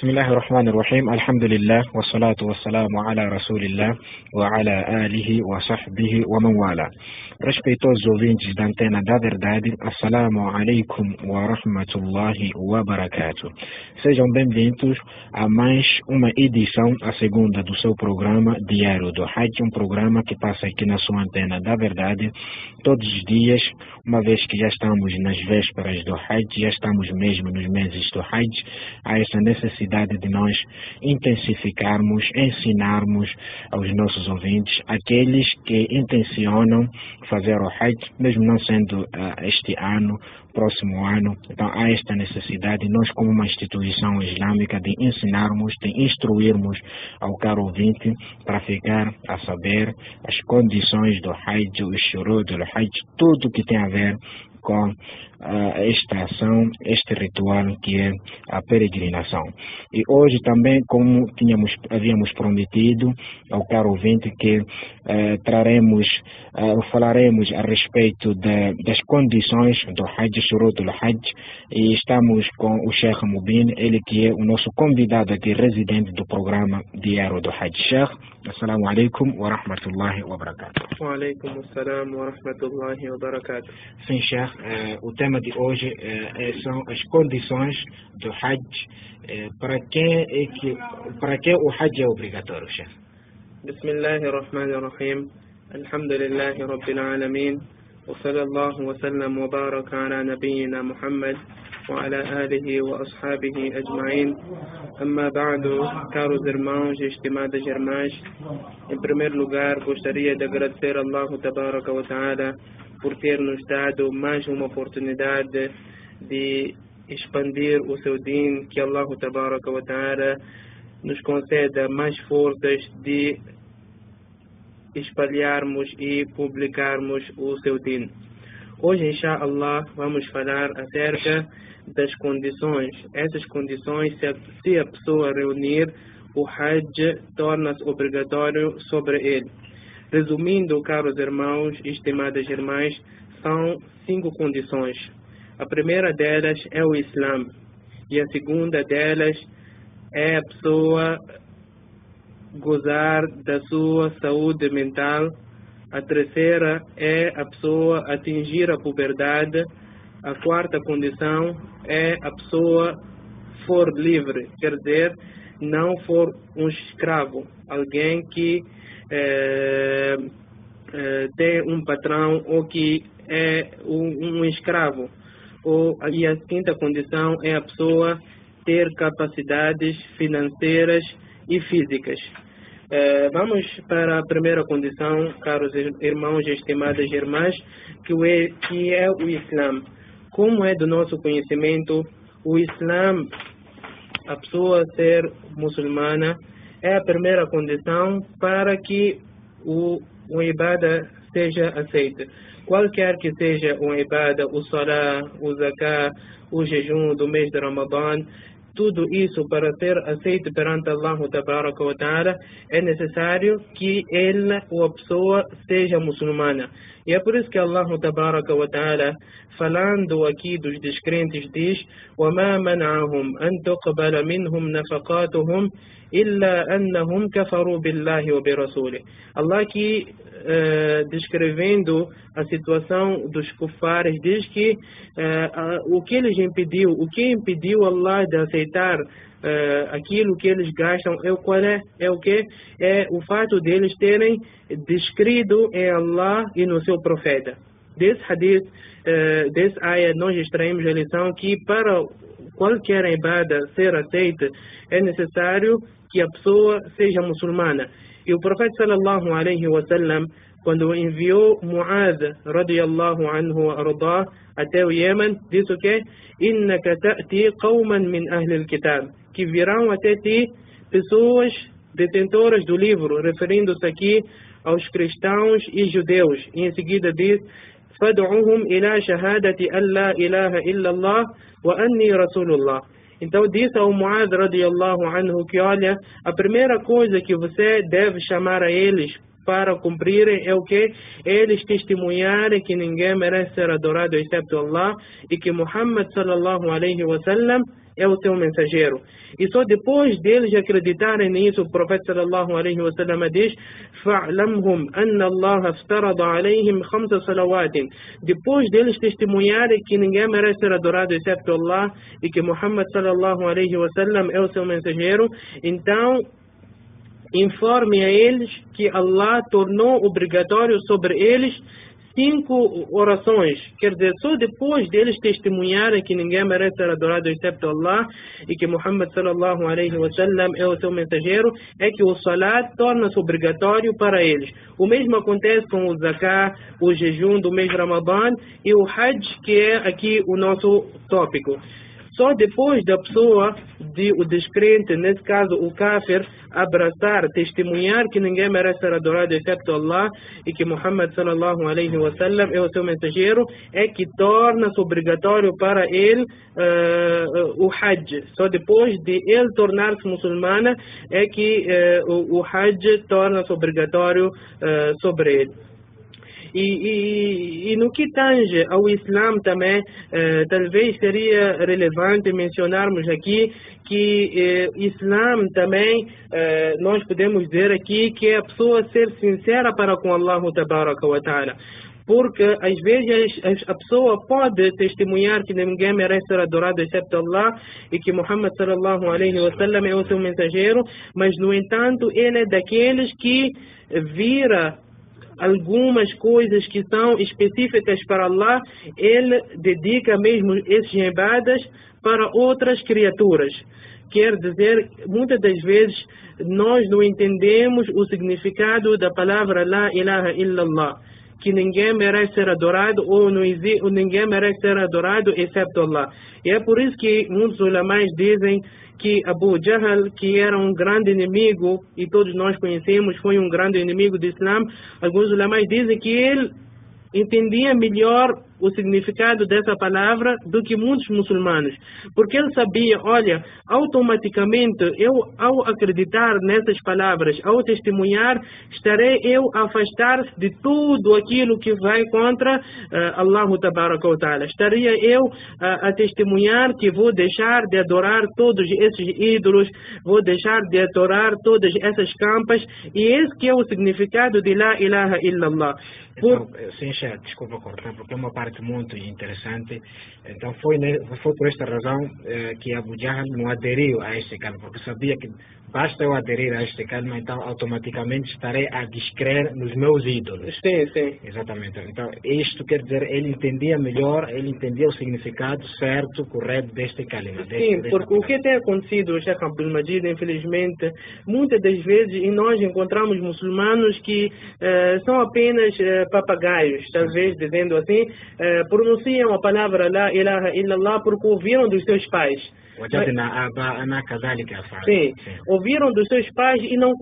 بسم الله الرحمن الرحيم الحمد لله والصلاة والسلام على رسول الله وعلى آله وصحبه ومن والاه Respeitosos ouvintes da Antena da Verdade, Assalamu alaikum wa rahmatullahi wa barakatuh. Sejam bem-vindos a mais uma edição, a segunda do seu programa Diário do Hajj, um programa que passa aqui na sua Antena da Verdade todos os dias, uma vez que já estamos nas vésperas do Hajj, já estamos mesmo nos meses do Hajj, há essa necessidade de nós intensificarmos, ensinarmos aos nossos ouvintes, aqueles que intencionam fazer o Hajj, mesmo não sendo uh, este ano, próximo ano. Então há esta necessidade, nós como uma instituição islâmica, de ensinarmos, de instruirmos ao caro ouvinte para ficar a saber as condições do Hajj, o shuru do Hajj, tudo que tem a ver com esta ação, este ritual que é a peregrinação. E hoje também, como tínhamos, havíamos prometido ao caro ouvinte, que uh, traremos, uh, falaremos a respeito de, das condições do Hajj, Shurut do Hajj, e estamos com o Sheikh Mubin, ele que é o nosso convidado aqui, residente do programa Diário do Hajj. Sheikh, assalamu alaikum wa rahmatullahi wa barakatuh. Wa alaikum assalam wa rahmatullahi wa barakatuh. Sim, Sheikh, eh, o tema de hoje eh, são as condições do Hajj. Eh, para, quem é que, para que o Hajj é obrigatório, Sheikh? بسم الله الرحمن الرحيم الحمد لله رب العالمين وصلى الله وسلم وبارك على نبينا محمد وعلى آله وأصحابه أجمعين أما بعد caros irmãos e estimadas irmãs em primeiro lugar gostaria de agradecer a Allah Tabaraka wa Ta'ala por ter nos dado mais uma oportunidade de expandir o seu din que Allah Ta'ala nos conceda mais forças de espalharmos e publicarmos o seu din. Hoje, inshallah, vamos falar acerca das condições. Essas condições, se a, se a pessoa reunir, o Hajj torna-se obrigatório sobre ele. Resumindo, caros irmãos e estimadas irmãs, são cinco condições. A primeira delas é o Islã, e a segunda delas é a pessoa gozar da sua saúde mental. A terceira é a pessoa atingir a puberdade. A quarta condição é a pessoa for livre, quer dizer, não for um escravo, alguém que é, é, tem um patrão ou que é um, um escravo. Ou, e a quinta condição é a pessoa ter capacidades financeiras e físicas. Eh, vamos para a primeira condição, caros irmãos e estimadas irmãs, que é, que é o Islã. Como é do nosso conhecimento, o Islã, a pessoa ser muçulmana, é a primeira condição para que o, o ibada seja aceita. Qualquer que seja o ibada, o salah, o zakah, o jejum do mês de Ramadã, tudo isso para ser aceito perante Allah Tabaraka wa Ta'ala é necessário que ele ou a pessoa seja muçulmana. E é por isso que Allah Tabaraka wa Ta'ala, falando aqui dos descrentes, diz وَمَا مَنْعَهُمْ أَن تُقْبَلَ مِنْهُمْ نَفَقَاتُهُمْ إِلَّا أَنَّهُمْ كَفَرُوا بِاللَّهِ وَبِرَسُولِهِ Allah aqui Uh, descrevendo a situação dos kufares, diz que uh, uh, o que eles impediu, o que impediu Allah de aceitar aquilo que eles gastam, é o qual é, é o que? É o fato deles terem descrito em Allah e no seu profeta. Desse hadith, desse ayah, nós extraímos a lição que para qualquer ibada ser aceita, é necessário que a pessoa seja muçulmana. E o profeta sallallahu alaihi wasallam, quando enviou Muad radiallahu anhu ardah, até o Iêmen, disse o quê? Innaka ta'ti qawman min ahli al-kitab, que virão até ti pessoas detentoras do livro, referindo-se aqui aos cristãos e judeus. E em seguida diz: "Fad'uhum ila shahadati an la ilaha illallah wa anni rasulullah." Então disse ao Muad radiallahu anhu que olha, a primeira coisa que você deve chamar a eles para cumprirem é o que? Eles testemunharem que ninguém merece ser adorado exceto Allah e que Muhammad sallallahu alaihi wasallam é o seu mensageiro. E só depois deles acreditarem nisso, o profeta sallallahu alaihi wasallam diz: "Fa'lamhum anna Allah aftarada alaihim khamsa salawatin". Depois deles testemunharem que ninguém merece ser adorado exceto Allah e que Muhammad sallallahu alaihi wasallam é o seu mensageiro, então informe a eles que Allah tornou obrigatório sobre eles cinco orações, quer dizer, só depois deles testemunharem que ninguém merece ser adorado excepto Allah e que Muhammad sallallahu alaihi wasallam é o seu mensageiro, é que o salat torna-se obrigatório para eles. O mesmo acontece com o zakat, o jejum do mês Ramadan e o hajj, que é aqui o nosso tópico. Só depois da pessoa, de, o descrente, nesse caso o kafir, abraçar, testemunhar que ninguém merece ser adorado excepto Allah e que Muhammad sallallahu alaihi wasallam é o seu mensageiro, é que torna-se obrigatório para ele uh, o Hajj. Só depois de ele tornar-se muçulmana é que uh, o, o Hajj torna-se obrigatório uh, sobre ele. E, e, e, no que tange ao Islã também, eh, talvez seria relevante mencionarmos aqui que eh, Islã também, eh, nós podemos dizer aqui que é a pessoa ser sincera para com Allah Ta'ala. Porque às vezes a pessoa pode testemunhar que ninguém merece ser adorado exceto Allah e que Muhammad sallallahu alaihi wasallam é o seu mensageiro, mas no entanto ele é daqueles que vira algumas coisas que são específicas para Allah, ele dedica mesmo esses ibadas para outras criaturas. Quer dizer, muitas das vezes nós não entendemos o significado da palavra La ilaha illallah, que ninguém merece ser adorado ou, não existe, ou ninguém merece ser adorado exceto Allah. E é por isso que muitos ulamais dizem que Abu Jahl, que era um grande inimigo, e todos nós conhecemos, foi um grande inimigo do Islã, alguns ulamais dizem que ele entendia melhor o significado dessa palavra do que muitos muçulmanos. Porque ele sabia, olha, automaticamente eu, ao acreditar nessas palavras, ao testemunhar, estarei eu a afastar de tudo aquilo que vai contra uh, Allah Tabaraka wa Ta'ala. Estaria eu uh, a testemunhar que vou deixar de adorar todos esses ídolos, vou deixar de adorar todas essas campas, e esse que é o significado de La ilaha illallah. Por... Então, sim, desculpa cortar, porque é uma parte parte muito interessante. Então foi, foi por esta razão eh, que Abu Jahl não aderiu a este calma, porque sabia que basta eu aderir a este calma, então automaticamente estarei a descrer nos meus ídolos. Sim, sim. Exatamente. Então isto quer dizer, ele entendia melhor, ele entendia o significado certo, correto deste calma. Sim, porque o que tem acontecido, Sheikh Abdul Majid, infelizmente, muitas das vezes e nós encontramos muçulmanos que eh, são apenas eh, papagaios, talvez dizendo assim, eh, pronunciam a palavra La ilaha illallah porque ouviram dos seus pais. Sim, ouviram dos seus pais e não,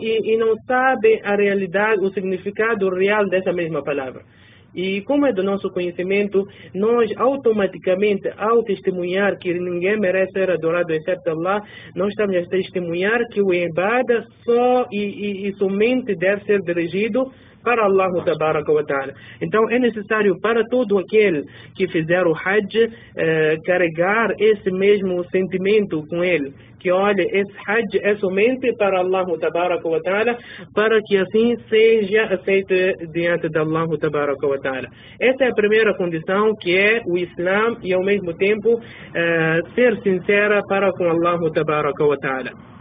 e, e não sabem a realidade, o significado real dessa mesma palavra. E como é do nosso conhecimento, nós automaticamente, ao testemunhar que ninguém merece ser adorado exceto Allah, nós estamos a testemunhar que o ibada só e, e, e somente deve ser dirigido para Allah ta'ala. Então é necessário para todo aquele que fizer o Hajj eh, carregar esse mesmo sentimento com ele. Que olha, esse Hajj é somente para Allah ta'ala, para que assim seja aceito diante de Allah ta'ala. Essa é a primeira condição que é o Islã e ao mesmo tempo eh, ser sincera para com Allah ta'ala.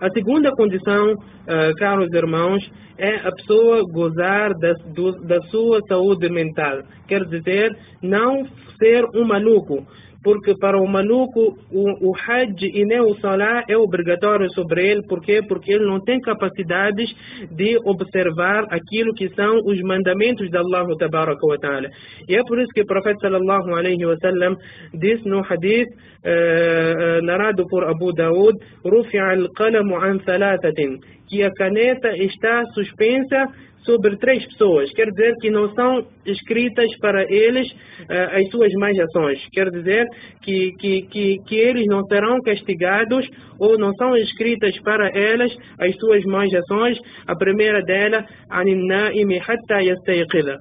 A segunda condição, uh, caros irmãos, é a pessoa gozar da, do, da sua saúde mental. Quer dizer, não ser um maluco porque para o maluco o, o Hajj e nem o Salah é obrigatório sobre ele, por quê? Porque ele não tem capacidades de observar aquilo que são os mandamentos de Allah Tabaraka wa Ta'ala. E é por isso que o profeta sallallahu alaihi wa sallam disse no hadith uh, narrado por Abu Daud, رفع القلم عن ثلاثة que a caneta está suspensa sobre três pessoas. Quer dizer que não são escritas para eles uh, as suas más ações. Quer dizer que, que, que, que eles não serão castigados ou não são escritas para elas as suas más ações. A primeira dela, a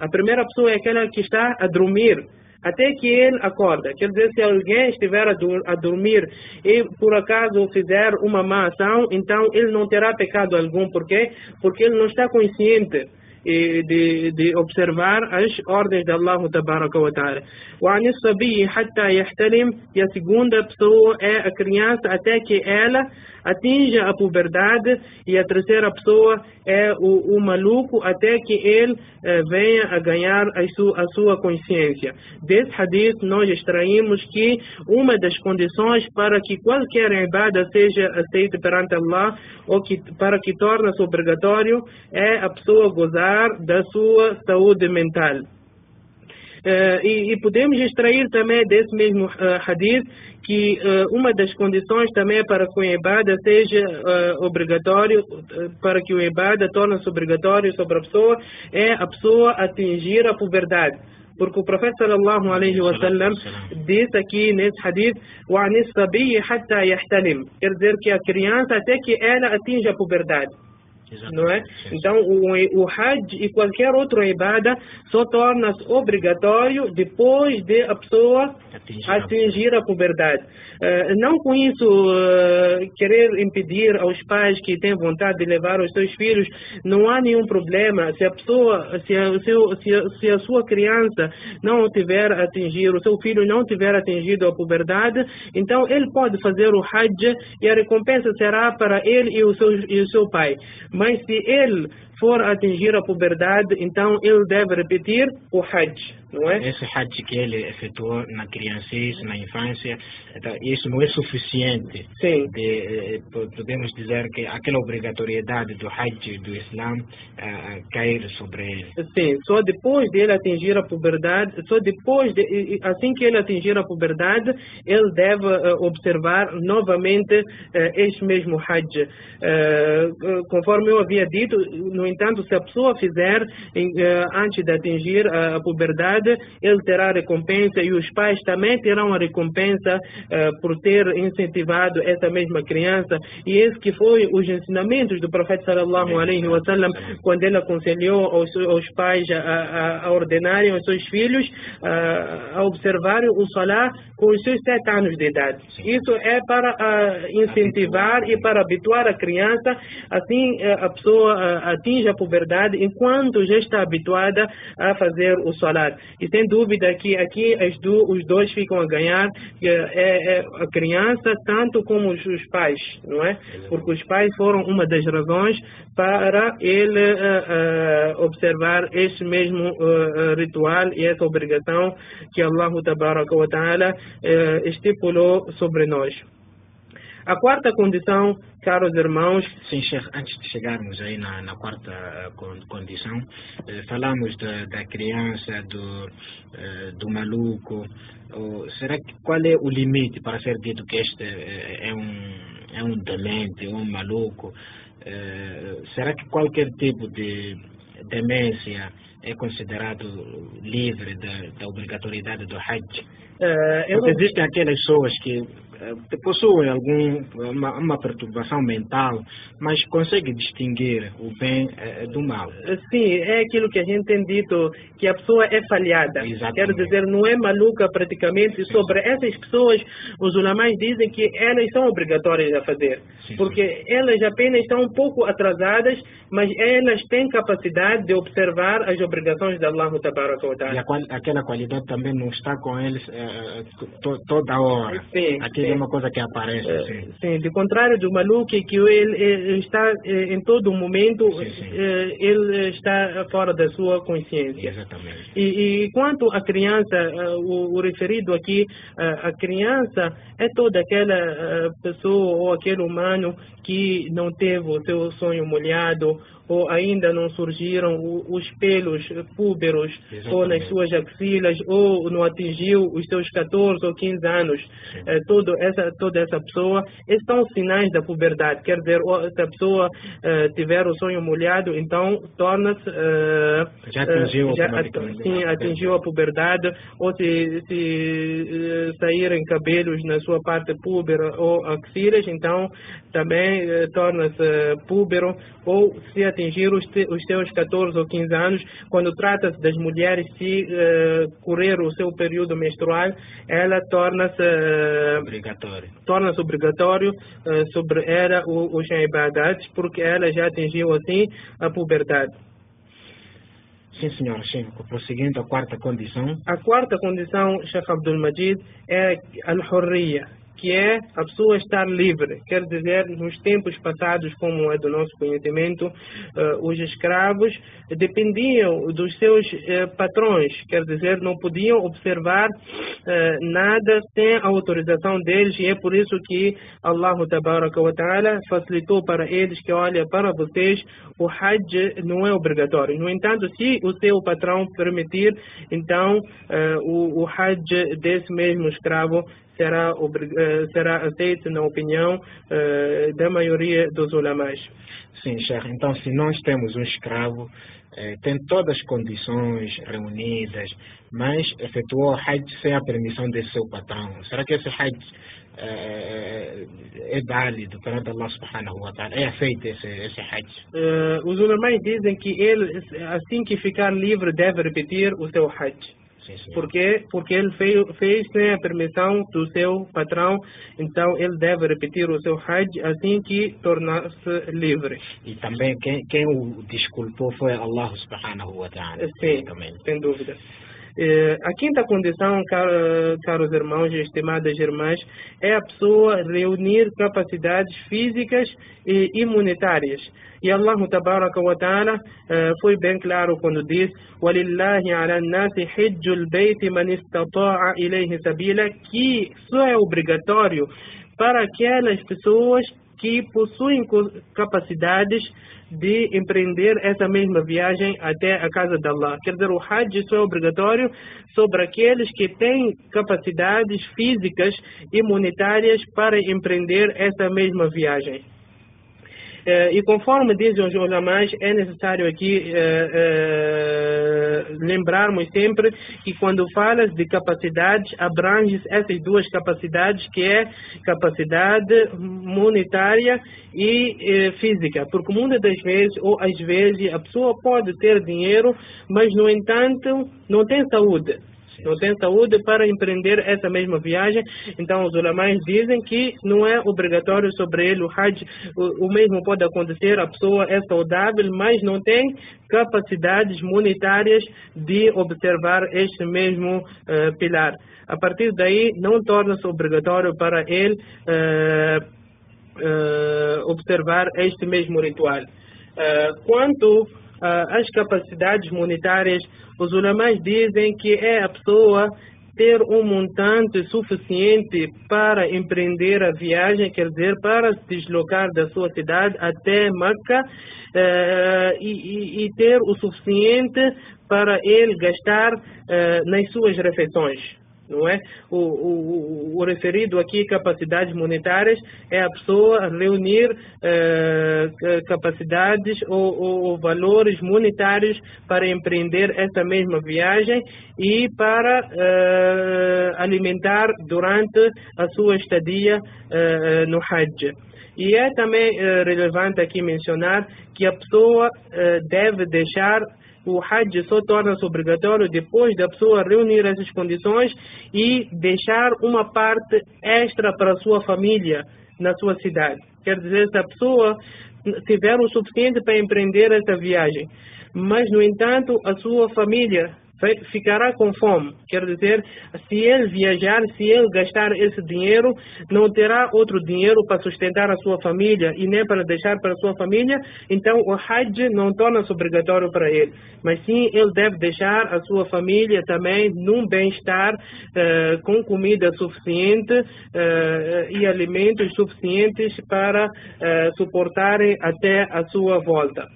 primeira pessoa é aquela que está a dormir até que ele acorda. Quer dizer, se alguém estiver a, dur a dormir e por acaso fizer uma má ação, então ele não terá pecado algum. Por quê? Porque ele não está consciente de, de observar as ordens de Allah wa ta'ala. E a segunda pessoa é a criança até que ela atinja a puberdade. E a terceira pessoa é o, o maluco até que ele eh, venha a ganhar a, su, a sua consciência. Desse hadith nós extraímos que uma das condições para que qualquer ibada seja aceita perante Allah ou que, para que torne-se obrigatório é a pessoa gozar da sua saúde mental. Uh, e, e, podemos extrair também desse mesmo uh, hadith que uh, uma das condições também para que o ibada seja obrigatório, para que o ibada torne-se obrigatório sobre a pessoa, é a pessoa atingir a puberdade. Porque o profeta sallallahu alaihi wasallam disse aqui nesse hadith, وَعْنِ الصَّبِيِّ حَتَّى يَحْتَلِمْ Quer dizer que a criança até que ela atinja a puberdade. Não é? Então, o, o Hajj e qualquer outro ibada só torna-se obrigatório depois de a pessoa atingir, atingir a puberdade. Uh, não com isso uh, querer impedir aos pais que têm vontade de levar os seus filhos, não há nenhum problema. Se a pessoa, se a, se a, se a sua criança não tiver atingido, o seu filho não tiver atingido a puberdade, então ele pode fazer o Hajj e a recompensa será para ele e o seu, e o seu pai. Mas se ele for atingir a puberdade, então ele deve repetir o Hajj, não é? Esse Hajj que ele efetuou na criancice, na infância, então, isso não é suficiente. Sim. De, podemos dizer que aquela obrigatoriedade do Hajj do Islã uh, cair sobre ele. Sim, só depois de ele atingir a puberdade, só depois, de, assim que ele atingir a puberdade, ele deve uh, observar novamente uh, este mesmo Hajj. conforme eu havia dito, no entanto, se a pessoa fizer eh, antes de atingir a puberdade, ele terá recompensa e os pais também terão a recompensa eh, por ter incentivado essa mesma criança. E esse que foi os ensinamentos do profeta sallallahu alaihi wasallam quando ele aconselhou aos, aos pais a, a, a, ordenarem aos seus filhos a, a observarem o salah com os seus sete anos de idade. Isso é para incentivar e para habituar a criança, assim eh, a pessoa atinge a puberdade enquanto já está habituada a fazer o salat. E sem dúvida que aqui do, os dois ficam a ganhar, é, é, a criança tanto como os, os, pais, não é? Porque os pais foram uma das razões para ele uh, uh, observar este mesmo uh, ritual e essa obrigação que Allah Ta'ala estipulou sobre nós. A quarta condição, caros irmãos. Sim, chefe, antes de chegarmos aí na, na quarta eh, condição, eh, falamos da, da criança, do, eh, do maluco. Será que qual é o limite para ser dito que este é um, é um demente, um maluco? será que qualquer tipo de demência é considerado livre da, da obrigatoriedade do Hajj? Uh, não... Existem aquelas pessoas que possuem algum, uma, uma, perturbação mental, mas conseguem distinguir o bem uh, do mal. Sim, é aquilo que a gente tem dito, que a pessoa é falhada. Exatamente. Quer dizer, não é maluca praticamente. Sobre essas pessoas, os ulamais dizem que elas são obrigatórias a fazer. Sim, porque sim. elas apenas estão um pouco atrasadas, mas elas têm capacidade de observar as obrigações de Allah. E a, aquela qualidade também não está com eles to, toda hora. Sim. É uma coisa que aparece. É, sim, sim de contrário do maluco, que ele, ele está em todo momento, sim, sim. ele está fora da sua consciência. Exatamente. E, e quanto à criança, o, o, referido aqui, a criança é toda aquela pessoa ou aquele humano que não teve o seu sonho molhado ou ainda não surgiram os pelos púberos ou nas suas axilas ou não atingiu os seus 14 ou 15 anos. É, todo essa, toda essa pessoa, esses são sinais da puberdade. Quer dizer, se a pessoa uh, tiver o sonho molhado, então torna-se. Uh, já atingiu, já, sim, atingiu a puberdade, ou se, se saírem cabelos na sua parte púbera ou axilas, então também torna-se púbero, ou se atingir os, te, os seus 14 ou 15 anos, quando trata-se das mulheres, se correr o seu período menstrual, ela torna-se obrigatório. Torna-se obrigatório uh, sobre ela os ibadat, porque ela já atingiu assim a puberdade. Sim, senhor. Sim. Prosseguindo a quarta condição. A quarta condição, Sheikh Abdul Majid, é al-hurriya, que é a pessoa estar livre. Quer dizer, nos tempos passados, como é do nosso conhecimento, uh, os escravos dependiam dos seus uh, patrões, quer dizer, não podiam observar uh, nada sem a autorização deles, e é por isso que Allah ta'ala facilitou para eles que, olha, para vocês, o Hajj não é obrigatório. No entanto, se o seu patrão permitir, então o, o Hajj desse mesmo escravo será, será aceito na opinião uh, da maioria dos ulamais. Sim, Sheikh. Então, se nós temos um escravo, eh, tem todas as condições reunidas, mas efetuou Hajj sem a permissão de seu patrão, será que esse Hajj eh, é válido perante Allah subhanahu wa ta'ala? É aceito esse, esse Hajj? Uh, os ulamais dizem que ele, assim que ficar livre, deve repetir o seu Hajj. Porque, porque ele fez, fez sem a permissão do seu patrão, então ele deve repetir o seu Hajj assim que tornar-se livre. E também quem, quem o desculpou foi Allah subhanahu wa ta'ala. Sim, também. sem dúvida. É, a quinta condição, caros irmãos e estimadas irmãs, é a pessoa reunir capacidades físicas e imunitárias. E Allah tabaraka wa ta'ala é, foi bem claro quando diz: man que só é obrigatório para aquelas pessoas que possuem capacidades de empreender essa mesma viagem até a casa de Allah. Quer dizer, o Hajj só é obrigatório sobre aqueles que têm capacidades físicas e monetárias para empreender essa mesma viagem. Eh, e conforme dizem os ulamás, é necessário aqui eh, eh, lembrarmos sempre que quando falas de capacidades, abranges essas duas capacidades, que é capacidade monetária e física. Porque muitas das vezes, ou às vezes, a pessoa pode ter dinheiro, mas no entanto não tem saúde não tem saúde para empreender essa mesma viagem. Então, os ulamais dizem que não é obrigatório sobre ele o Hajj. O, o mesmo pode acontecer, a pessoa é saudável, mas não tem capacidades monetárias de observar este mesmo uh, pilar. A partir daí, não torna-se obrigatório para ele uh, uh, observar este mesmo ritual. quanto às capacidades monetárias, os ulamais dizem que é a pessoa ter um montante suficiente para empreender a viagem, quer dizer, para se deslocar da sua cidade até Meca uh, e, e, ter o suficiente para ele gastar uh, nas suas refeições não é? O, o, o, referido aqui, capacidades monetárias, é a pessoa reunir eh, capacidades ou, ou, valores monetários para empreender essa mesma viagem e para eh, alimentar durante a sua estadia eh, no Hajj. E é também relevante aqui mencionar que a pessoa deve deixar o Hajj só torna-se obrigatório depois da pessoa reunir essas condições e deixar uma parte extra para a sua família na sua cidade. Quer dizer, se a pessoa tiver o suficiente para empreender essa viagem, mas, no entanto, a sua família ficará com fome. Quer dizer, se ele viajar, se ele gastar esse dinheiro, não terá outro dinheiro para sustentar a sua família e nem para deixar para a sua família, então o Hajj não torna-se obrigatório para ele. Mas sim, ele deve deixar a sua família também num bem-estar, uh, com comida suficiente uh, e alimentos suficientes para uh, suportarem até a sua volta.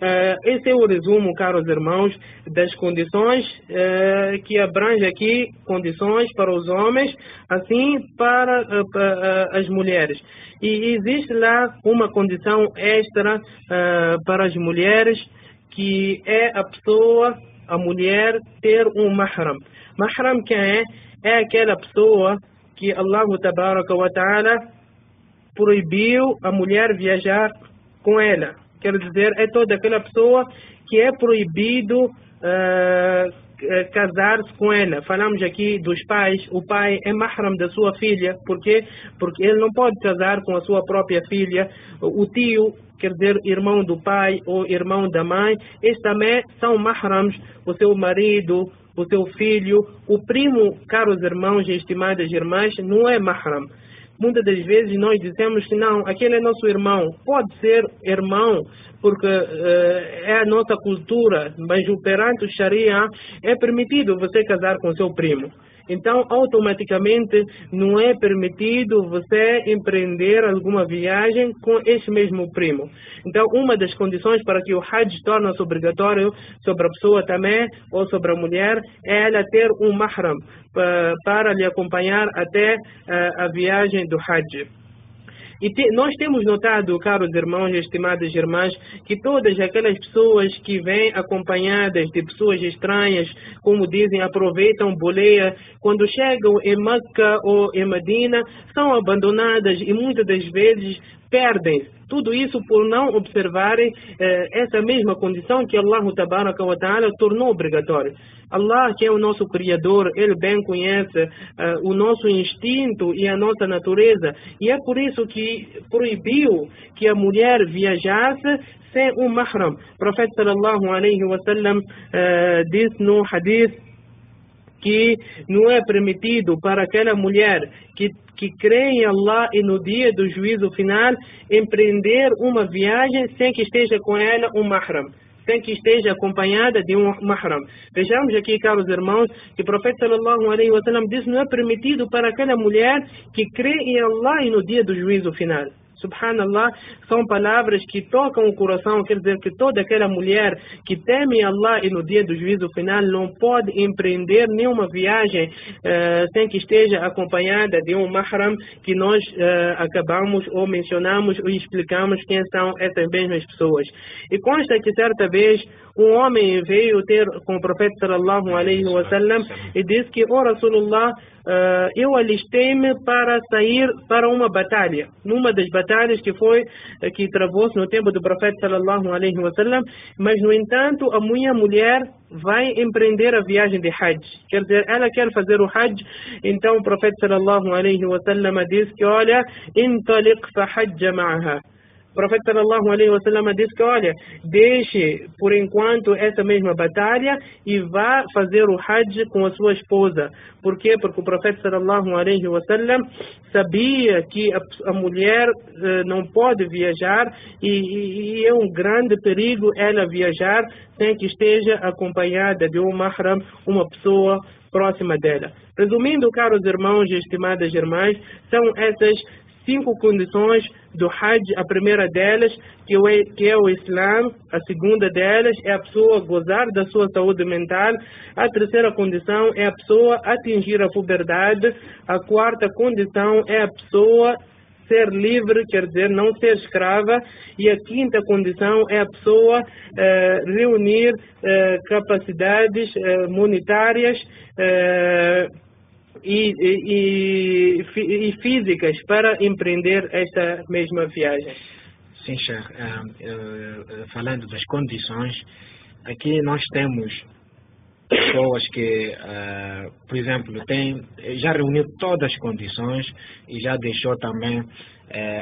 Uh, esse é o resumo, caros irmãos, das condições uh, que abrange aqui condições para os homens, assim para, para as mulheres. E existe lá uma condição extra para as mulheres, que é a pessoa, a mulher, ter um mahram. Mahram quem é? É aquela pessoa que Allah ta'ala proibiu a mulher viajar com ela. Quer dizer, é toda aquela pessoa que é proibido uh, casar-se com ela. Falamos aqui dos pais. O pai é mahram da sua filha. Por quê? Porque ele não pode casar com a sua própria filha. O tio, quer dizer, irmão do pai ou irmão da mãe, estes também são mahrams. O seu marido, o seu filho, o primo, caros irmãos e estimadas irmãs, não é mahram. Muitas das vezes nós dizemos que não, aquele é nosso irmão. Pode ser irmão, porque uh, é a nossa cultura, mas perante o Sharia é permitido você casar com seu primo. Então, automaticamente, não é permitido você empreender alguma viagem com esse mesmo primo. Então, uma das condições para que o Hajj torne-se obrigatório sobre a pessoa também, ou sobre a mulher, é ela ter um mahram para lhe acompanhar até eh, a viagem do Hajj. E te, nós temos notado, caros irmãos e estimadas irmãs, que todas aquelas pessoas que vêm acompanhadas de pessoas estranhas, como dizem, aproveitam boleia, quando chegam em Meca ou em Medina, são abandonadas e muitas das vezes perdem tudo isso por não observarem eh, essa mesma condição que Allah Ta'ala tornou obrigatório. Allah, que é o nosso Criador, Ele bem conhece eh, o nosso instinto e a nossa natureza. E é por isso que proibiu que a mulher viajasse sem um mahram. O profeta sallallahu alaihi wasallam eh, disse no hadith que não é permitido para aquela mulher que, que crê em Allah e no dia do juízo final empreender uma viagem sem que esteja com ela um mahram sem que esteja acompanhada de um mahram. Vejamos aqui, caros irmãos, que o profeta sallallahu alaihi wasallam diz não é permitido para aquela mulher que crê em Allah e no dia do juízo final. Subhanallah, são palavras que tocam o coração, quer dizer que toda aquela mulher que teme Allah e no dia do juízo final não pode empreender nenhuma viagem uh, sem que esteja acompanhada de um mahram que nós uh, acabamos ou mencionamos ou explicamos quem são essas mesmas pessoas. E consta que certa vez um homem veio ter com o profeta sallallahu alaihi wasallam e disse que, oh Rasulullah, uh, eu alistei-me para sair para uma batalha. Numa das batalhas que foi, uh, que travou-se no tempo do profeta sallallahu alaihi wasallam, mas no entanto a minha mulher vai empreender a viagem de Hajj. Quer dizer, ela quer fazer o Hajj, então o profeta sallallahu alaihi wasallam disse que, olha, intaliq fa hajja ma'aha. O profeta sallallahu alaihi wasallam disse que, olha, deixe por enquanto essa mesma batalha e vá fazer o Hajj com a sua esposa. Por quê? Porque o profeta sallallahu alaihi wasallam sabia que a, a mulher uh, não pode viajar e, e, e, é um grande perigo ela viajar sem que esteja acompanhada de um mahram, uma pessoa próxima dela. Resumindo, caros irmãos e estimadas irmãs, são essas cinco condições do Hajj. A primeira delas, que é, que é o Islã. A segunda delas é a pessoa gozar da sua saúde mental. A terceira condição é a pessoa atingir a puberdade. A quarta condição é a pessoa ser livre, quer dizer, não ser escrava. E a quinta condição é a pessoa eh, reunir eh, capacidades eh, monetárias e, e, e, físicas para empreender esta mesma viagem. Sim, Sheikh. Uh, uh, falando das condições, aqui nós temos pessoas que, uh, por exemplo, tem, já reuniu todas as condições e já deixou também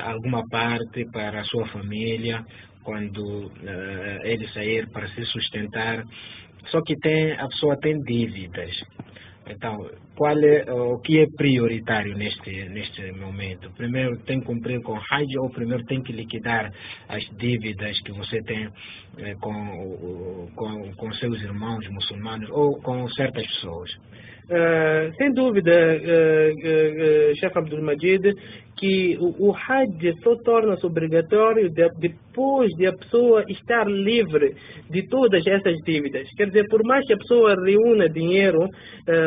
alguma parte para a sua família quando ele sair para se sustentar. Só que tem, a pessoa tem dívidas. Então, qual é o que é prioritário neste neste momento? Primeiro tem que cumprir com Hajj ou primeiro tem que liquidar as dívidas que você tem eh, com, com com seus irmãos muçulmanos ou com certas pessoas? Uh, sem dúvida, uh, uh, Sheikh Abdul Majid, que o, o Hajj só torna-se obrigatório de, depois de a pessoa estar livre de todas essas dívidas. Quer dizer, por mais que a pessoa reúna dinheiro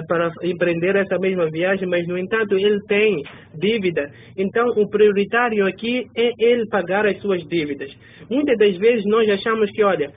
para empreender essa mesma viagem, mas no entanto ele tem dívida, então o prioritário aqui é ele pagar as suas dívidas. Muitas das vezes nós achamos que, olha,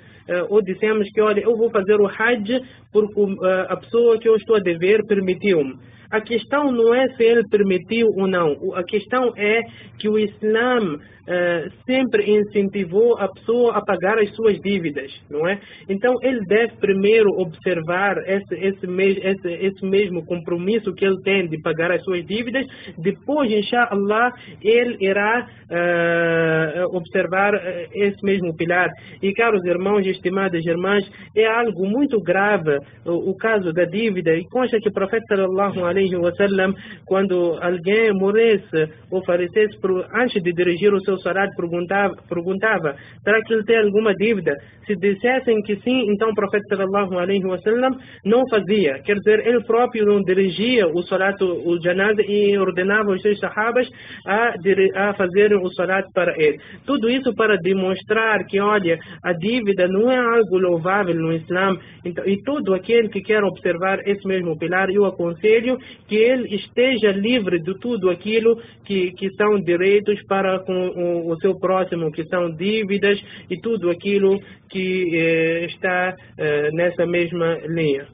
ou dissemos que, olha, eu vou fazer o Hajj porque a pessoa que eu estou a dever permitiu-me. A questão não é se ele permitiu ou não. A questão é que o Islã uh, sempre incentivou a pessoa a pagar as suas dívidas, não é? Então ele deve primeiro observar esse, esse, esse, esse mesmo compromisso que ele tem de pagar as suas dívidas, depois, inshallah, ele irá uh, observar esse mesmo pilar. E, caros irmãos estimadas irmãs, é algo muito grave o, caso da dívida. E consta que o profeta alaihi wasallam, quando alguém morresse ou falecesse antes de dirigir o seu salat, perguntava, perguntava será que ele tem alguma dívida? Se dissessem que sim, então o profeta alaihi wasallam não fazia. Quer dizer, ele próprio não dirigia o salat, o janaz e ordenava os seus sahabas a, a fazer o salat para ele. Tudo isso para demonstrar que, olha, a dívida não é algo louvável no Islã. Então, e todo aquele que quer observar esse mesmo pilar, eu aconselho que ele esteja livre de tudo aquilo que, que são direitos para com o, o seu próximo, que são dívidas e tudo aquilo que eh, está eh, nessa mesma linha.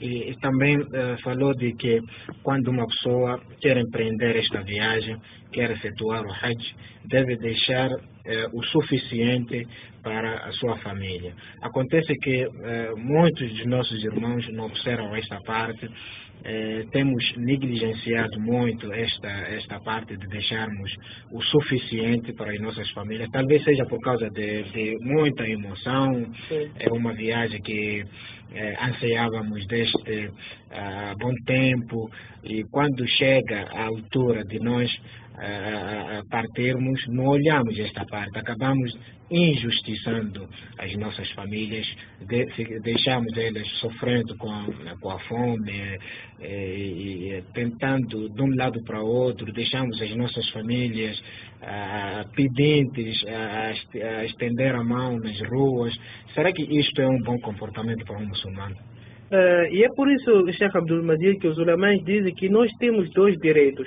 E, e também uh, falou de que quando uma pessoa quer empreender esta viagem, quer efetuar o Hajj, deve deixar uh, o suficiente para a sua família. Acontece que uh, muitos de nossos irmãos não observam esta parte, temos negligenciado muito esta, esta parte de deixarmos o suficiente para as nossas famílias. Talvez seja por causa de, de muita emoção, Sim. é uma viagem que eh, ansiávamos desde uh, bom tempo e quando chega a altura de nós uh, partirmos, não olhamos esta parte, acabamos injustiçando as nossas famílias, de, deixamos elas sofrendo com a, com a fome, e, e, tentando de um lado para outro, deixamos as nossas famílias ah, pedintes a, a, estender a mão nas ruas. Será que isto é um bom comportamento para um muçulmano? Uh, e é por isso, Sheikh Abdul Majid, que os ulamães dizem que nós temos dois direitos.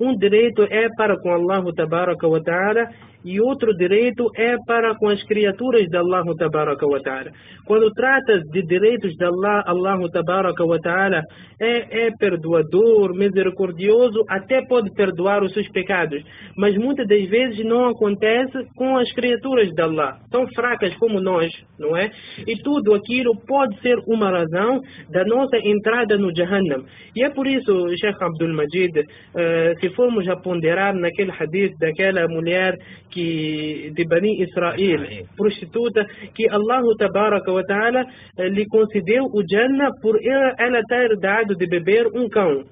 Um direito é para com Allah Tabaraka wa Ta'ala e outro direito é para com as criaturas de Allah Tabaraka wa Ta'ala. Quando trata de direitos de Allah, Allah Tabaraka wa Ta'ala é, é perdoador, misericordioso, até pode perdoar os seus pecados. Mas muitas das vezes não acontece com as criaturas de Allah, tão fracas como nós, não é? E tudo aquilo pode ser uma razão da nossa entrada no Jahannam. E é por isso, Sheikh Abdul Majid, uh, se formos a ponderar naquele hadith daquela mulher que de Bani Israel, prostituta, que Allah Tabaraka wa Ta'ala eh, lhe concedeu o Jannah por ela ter dado de beber um cão.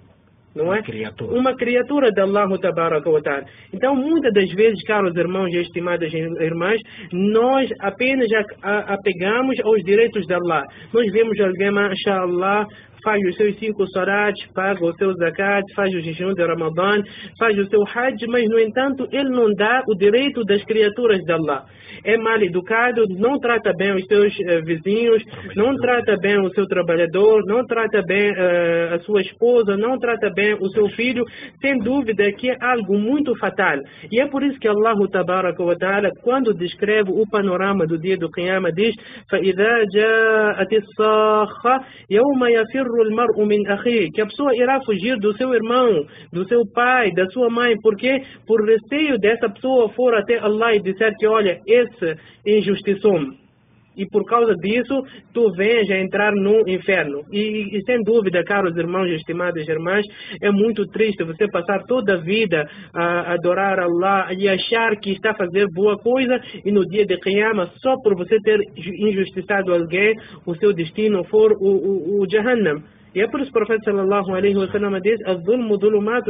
Não é? Uma criatura. Uma criatura de Allah Tabaraka wa Ta'ala. Então, muitas das vezes, caros irmãos e estimadas irmãs, nós apenas apegamos aos direitos de Allah. Nós vemos alguém, mashallah, faz os seus cinco salats, paga o seu zakat, faz o jejum de Ramadã, faz o seu hajj, mas no entanto ele não dá o direito das criaturas de Allah. É mal educado, não trata bem os seus uh, vizinhos, não trata bem o seu trabalhador, não trata bem uh, a sua esposa, não trata bem o seu filho, sem dúvida que é algo muito fatal. E é por isso que Allah tabaraka wa ta'ala, quando descreve o panorama do dia do Qiyamah, diz فَإِذَا جَاءَتِ الصَّاخَّةِ يَوْمَ يَفِرُّ que a pessoa irá fugir do seu irmão, do seu pai, da sua mãe, porque por receio dessa pessoa for até Allah e disser que olha, esse injustiçou-me e por causa disso tu vens a entrar no inferno. E, e, sem dúvida, caros irmãos e estimadas irmãs, é muito triste você passar toda a vida a adorar Allah e achar que está a fazer boa coisa e no dia de Qiyamah, só por você ter injustiçado alguém, o seu destino for o, o, o Jahannam. E é por isso que o profeta sallallahu alaihi wasallam diz: "Az-zulmu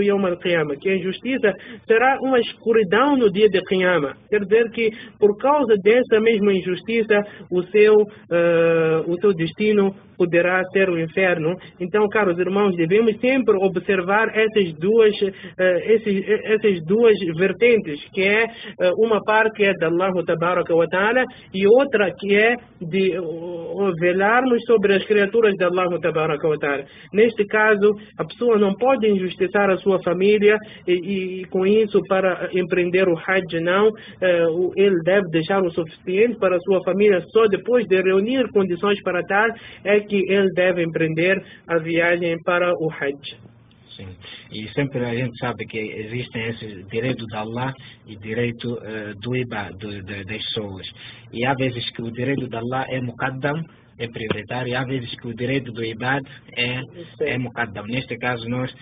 yawm al-qiyamah", que a injustiça será uma escuridão no dia de Qiyamah. Quer dizer que por causa dessa mesma injustiça, o seu uh, o seu destino poderá ser o inferno. Então, caros irmãos, devemos sempre observar essas duas, uh, esses, essas duas vertentes, que é uh, uma parte que é de Allah wa ta'ala e outra que é de velarmos sobre as criaturas de Allah wa ta'ala. Neste caso, a pessoa não pode injustiçar a sua família e, e, com isso para empreender o Hajj, não. ele deve deixar o suficiente para a sua família só depois de reunir condições para tal é que ele deve empreender a viagem para o Hajj. Sim. E sempre a gente sabe que existem esses direitos de Allah e direito uh, do Iba, do, de, das pessoas. E há vezes que o direito de Allah é muqaddam, é prioritário, e há vezes que o direito do IBAD é, é muqaddam. Neste caso, nós,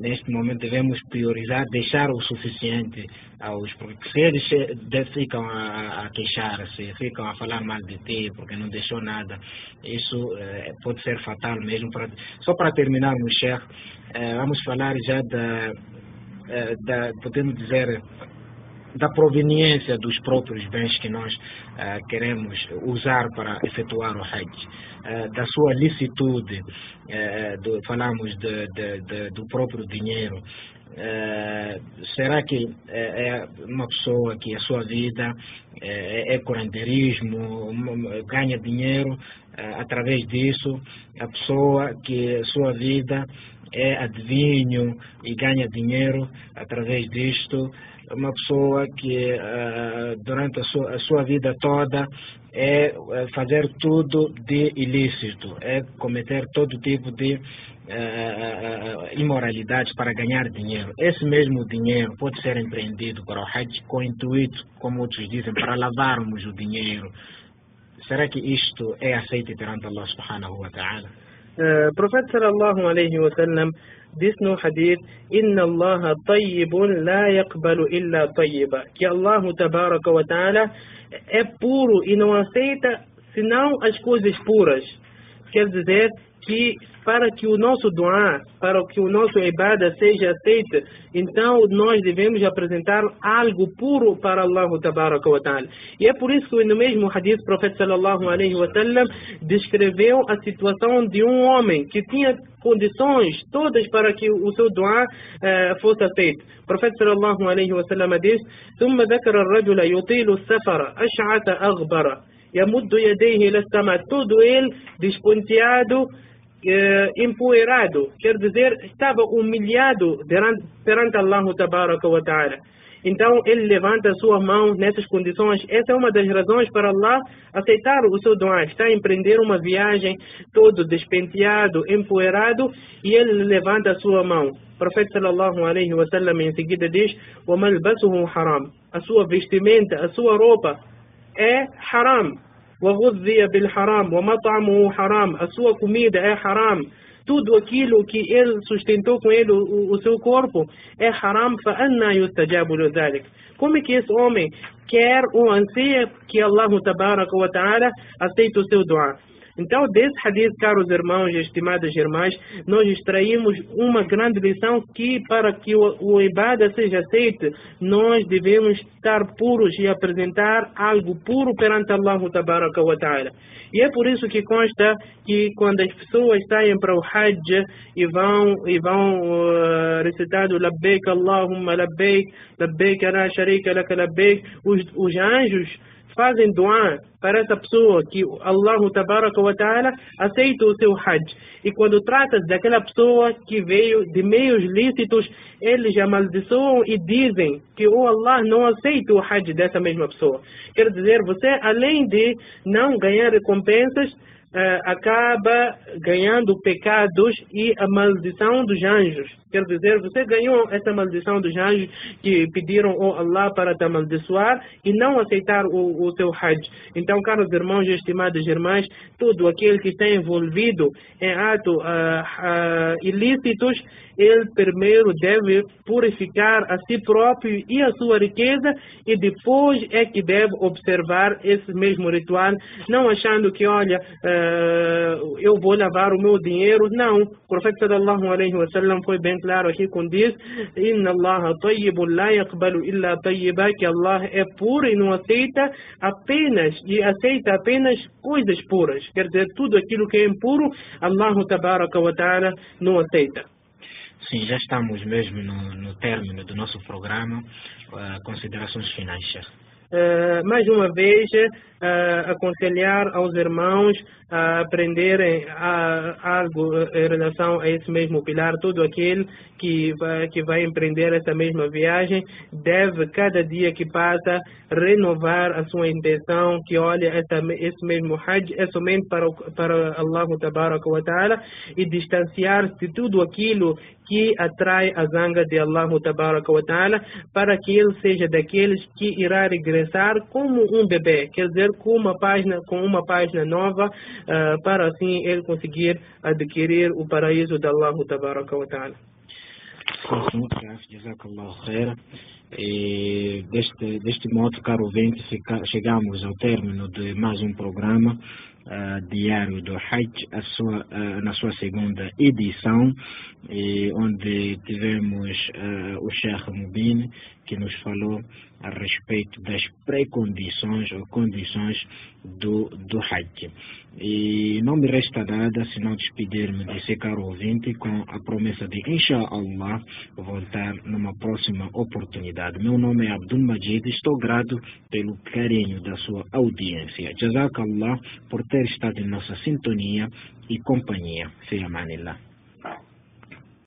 neste momento, devemos priorizar, deixar o suficiente aos. Porque se eles ficam a, a queixar-se, ficam a falar mal de ti, porque não deixou nada, isso eh, pode ser fatal mesmo. Pra, só para terminarmos, Sheikh, eh, vamos falar já da, eh, da podemos dizer, da proveniência dos próprios bens que nós uh, queremos usar para efetuar o Hajj, uh, da sua licitude, uh, do, falamos de, de, de, do próprio dinheiro. será que é uma pessoa que a sua vida é, é curanderismo, ganha dinheiro através disso, a pessoa que a sua vida é adivinho e ganha dinheiro através disto, uma pessoa que uh, durante a sua, a sua, vida toda é fazer tudo de ilícito, é cometer todo tipo de uh, imoralidade para ganhar dinheiro. Esse mesmo dinheiro pode ser empreendido para o Hajj com intuito, como outros dizem, para lavarmos o dinheiro. Será que isto é aceito perante Allah subhanahu wa ta'ala? Uh, Profeta sallallahu alaihi wa sallam disse no hadith Inna Allah tayyibun la yaqbalu illa tayyiba. Que Allah tabaraka wa ta'ala é puro e não aceita senão as coisas puras. Quer dizer que para que o nosso doar, para que o nosso ibada seja aceito, então nós devemos apresentar algo puro para Allah tabaraka wa ta'ala. E é por isso que no mesmo hadith o profeta sallallahu alaihi wa sallam descreveu a situação de um homem que tinha condições todas para que o seu doar uh, fosse aceito. O profeta sallallahu alaihi wa sallam diz: ثم ذكر الرجل يطيل السفر أشعث أغبر يمد يديه إلى السماء todo ele desponteado eh, empoeirado, quer dizer, estava humilhado perante, perante Allah Tabaraka wa Ta'ala. Então ele levanta a sua mão nessas condições. Essa é uma das razões para Allah aceitar o seu doar. Está a empreender uma viagem todo despenteado, empoeirado, e ele levanta a sua mão. O profeta sallallahu alaihi wasallam em seguida diz: haram". A sua vestimenta, a sua roupa é haram, وغذي بالحرام ومطعمه حرام a sua comida é haram tudo aquilo que ele sustentou com ele o, o seu corpo é haram فأنا يستجاب ذلك como é que esse homem quer ou anseia que Allah tabaraka wa ta'ala aceite o seu doar então, desse hadith, caros irmãos e estimadas irmãs, nós extraímos uma grande lição que, para que o, o Ibada seja aceito, nós devemos estar puros e apresentar algo puro perante Allah wa Ta'ala. E é por isso que consta que quando as pessoas saem para o Hajj e vão, e vão uh, recitar o Labbaik Allahumma Labbaik, Labbaik la sharika laka Labbaik, os, os anjos fazem doar para essa pessoa que Allah wa ta'ala aceita o seu hajj. E quando trata daquela pessoa que veio de meios lícitos, eles amaldiçoam e dizem que o Allah não aceita o hajj dessa mesma pessoa. Quer dizer, você além de não ganhar recompensas, acaba ganhando pecados e a maldição dos anjos. Quer dizer, você ganhou essa maldição dos anjos que pediram ao Allah para te amaldiçoar e não aceitar o, o seu Hajj. Então caros irmãos e estimadas irmãs, todo aquele que está envolvido em atos uh, uh, ilícitos, ele primeiro deve purificar a si próprio e a sua riqueza e depois é que deve observar esse mesmo ritual, não achando que, olha, uh, eu vou lavar o meu dinheiro. Não, o profeta sallallahu alaihi wasallam foi bem claro aqui quando diz Inna Allah tayyibun la yaqbalu illa tayyiba que Allah é puro e não aceita apenas e aceita apenas coisas puras. Quer dizer, tudo aquilo que é impuro, Allah tabaraka wa ta'ala não aceita. Sim, já estamos mesmo no, no término do nosso programa. Uh, considerações finais, Sheikh. Uh, mais uma vez, uh, aconselhar aos irmãos a aprenderem a, algo em relação a esse mesmo pilar. Todo aquele que vai, que vai empreender essa mesma viagem deve, cada dia que passa, renovar a sua intenção, que olha, essa, esse mesmo Hajj é somente para, para Allah ta'ala e distanciar-se de tudo aquilo que atrai a zanga de Allah ta'ala para que ele seja daqueles que irá regressar como um bebê, quer dizer, com uma página, com uma página nova, uh, para assim ele conseguir adquirir o paraíso de Allah wa ta'ala. E deste, deste modo, caro ouvinte, chegamos ao término de mais um programa uh, diário do Hajj, sua, uh, na sua segunda edição, e onde tivemos uh, o Sheikh Mubin, que nos falou a respeito das pré-condições ou condições do, do Hajj. E não me resta nada senão despedir-me de ser caro ouvinte com a promessa de, inshallah, voltar numa próxima oportunidade. Meu nome é Abdul Majid, estou grato pelo carinho da sua audiência. Jazakallah por ter estado em nossa sintonia e companhia. Fi amanillah.